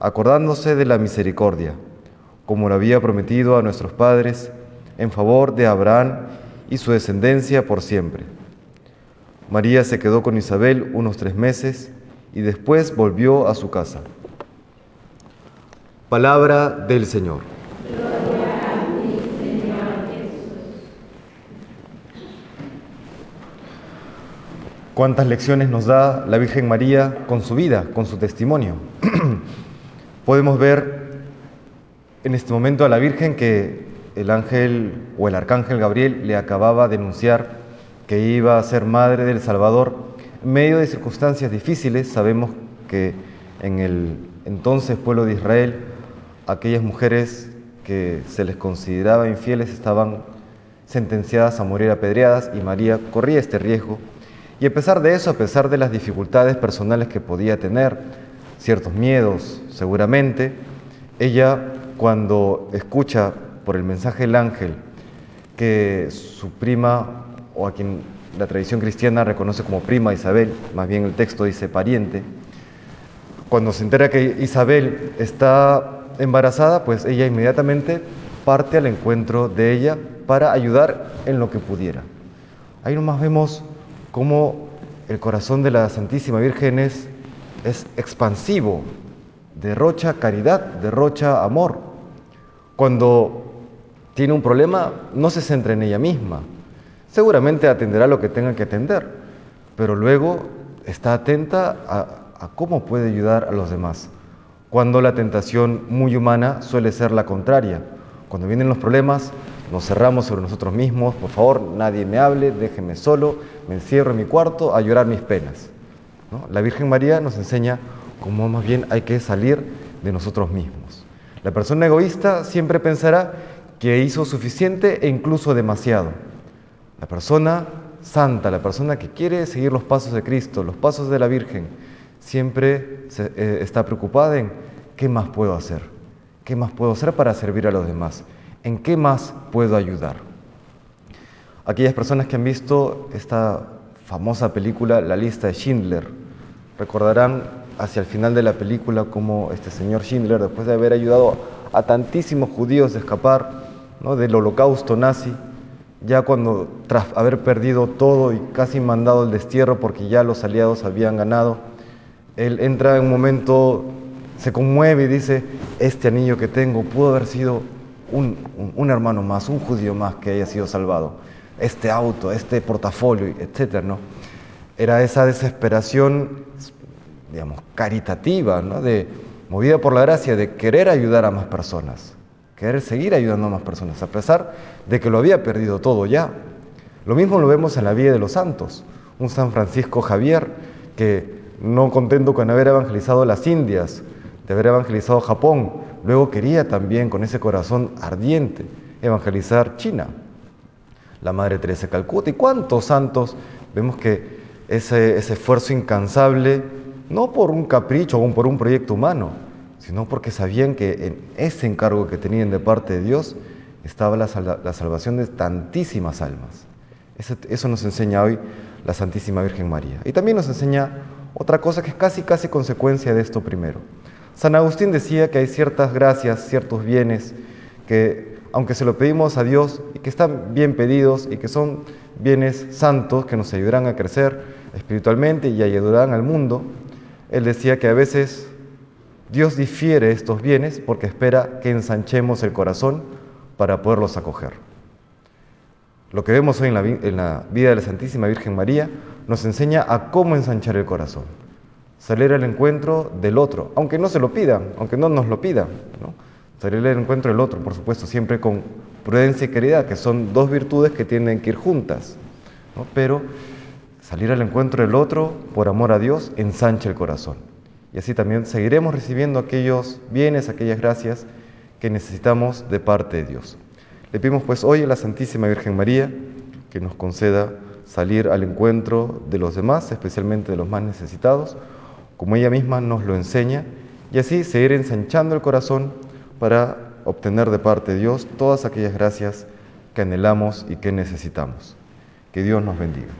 acordándose de la misericordia, como lo había prometido a nuestros padres, en favor de Abraham y su descendencia por siempre. María se quedó con Isabel unos tres meses y después volvió a su casa. Palabra del Señor. Cuántas lecciones nos da la Virgen María con su vida, con su testimonio. Podemos ver en este momento a la Virgen que el ángel o el arcángel Gabriel le acababa de anunciar que iba a ser madre del Salvador en medio de circunstancias difíciles. Sabemos que en el entonces pueblo de Israel, aquellas mujeres que se les consideraba infieles estaban sentenciadas a morir apedreadas y María corría este riesgo. Y a pesar de eso, a pesar de las dificultades personales que podía tener, ciertos miedos seguramente, ella cuando escucha por el mensaje del ángel que su prima, o a quien la tradición cristiana reconoce como prima Isabel, más bien el texto dice pariente, cuando se entera que Isabel está embarazada, pues ella inmediatamente parte al encuentro de ella para ayudar en lo que pudiera. Ahí nomás vemos cómo el corazón de la Santísima Virgen es, es expansivo, derrocha caridad, derrocha amor. Cuando tiene un problema, no se centra en ella misma. Seguramente atenderá lo que tenga que atender, pero luego está atenta a, a cómo puede ayudar a los demás. Cuando la tentación muy humana suele ser la contraria. Cuando vienen los problemas, nos cerramos sobre nosotros mismos, por favor, nadie me hable, déjeme solo, me encierro en mi cuarto a llorar mis penas. La Virgen María nos enseña cómo más bien hay que salir de nosotros mismos. La persona egoísta siempre pensará que hizo suficiente e incluso demasiado. La persona santa, la persona que quiere seguir los pasos de Cristo, los pasos de la Virgen, siempre eh, está preocupada en qué más puedo hacer, qué más puedo hacer para servir a los demás, en qué más puedo ayudar. Aquellas personas que han visto esta famosa película La lista de Schindler. Recordarán hacia el final de la película cómo este señor Schindler, después de haber ayudado a tantísimos judíos a escapar del holocausto nazi, ya cuando tras haber perdido todo y casi mandado el destierro porque ya los aliados habían ganado, él entra en un momento, se conmueve y dice, este anillo que tengo pudo haber sido un, hermano más, un judío más que haya sido salvado, este auto, este portafolio, etc. ¿no? Era esa desesperación, digamos, caritativa, ¿no? de, movida por la gracia de querer ayudar a más personas, querer seguir ayudando a más personas, a pesar de que lo había perdido todo ya. Lo mismo lo vemos en la vida de los santos. Un San Francisco Javier que no contento con haber evangelizado las Indias, de haber evangelizado Japón, luego quería también con ese corazón ardiente evangelizar China. La Madre Teresa de Calcuta y cuántos santos vemos que ese, ese esfuerzo incansable, no por un capricho o por un proyecto humano, sino porque sabían que en ese encargo que tenían de parte de Dios estaba la, salvación de tantísimas almas. Eso, eso nos enseña hoy la Santísima Virgen María. Y también nos enseña otra cosa que es casi, casi consecuencia de esto primero. San Agustín decía que hay ciertas gracias, ciertos bienes que, aunque se lo pedimos a Dios y que están bien pedidos y que son bienes santos que nos ayudarán a crecer espiritualmente y ayudarán al mundo, él decía que a veces Dios difiere estos bienes porque espera que ensanchemos el corazón para poderlos acoger. Lo que vemos hoy en la, vida de la Santísima Virgen María nos enseña a cómo ensanchar el corazón, salir al encuentro del otro, aunque no se lo pida, aunque no nos lo pida, ¿no? Salir al encuentro del otro, por supuesto, siempre con prudencia y caridad, que son dos virtudes que tienen que ir juntas, pero salir al encuentro del otro por amor a Dios ensancha el corazón. Y así también seguiremos recibiendo aquellos bienes, aquellas gracias que necesitamos de parte de Dios. Le pedimos pues hoy a la Santísima Virgen María que nos conceda salir al encuentro de los demás, especialmente de los más necesitados, como ella misma nos lo enseña, y así seguir ensanchando el corazón para obtener de parte de Dios todas aquellas gracias que anhelamos y que necesitamos. Que Dios nos bendiga.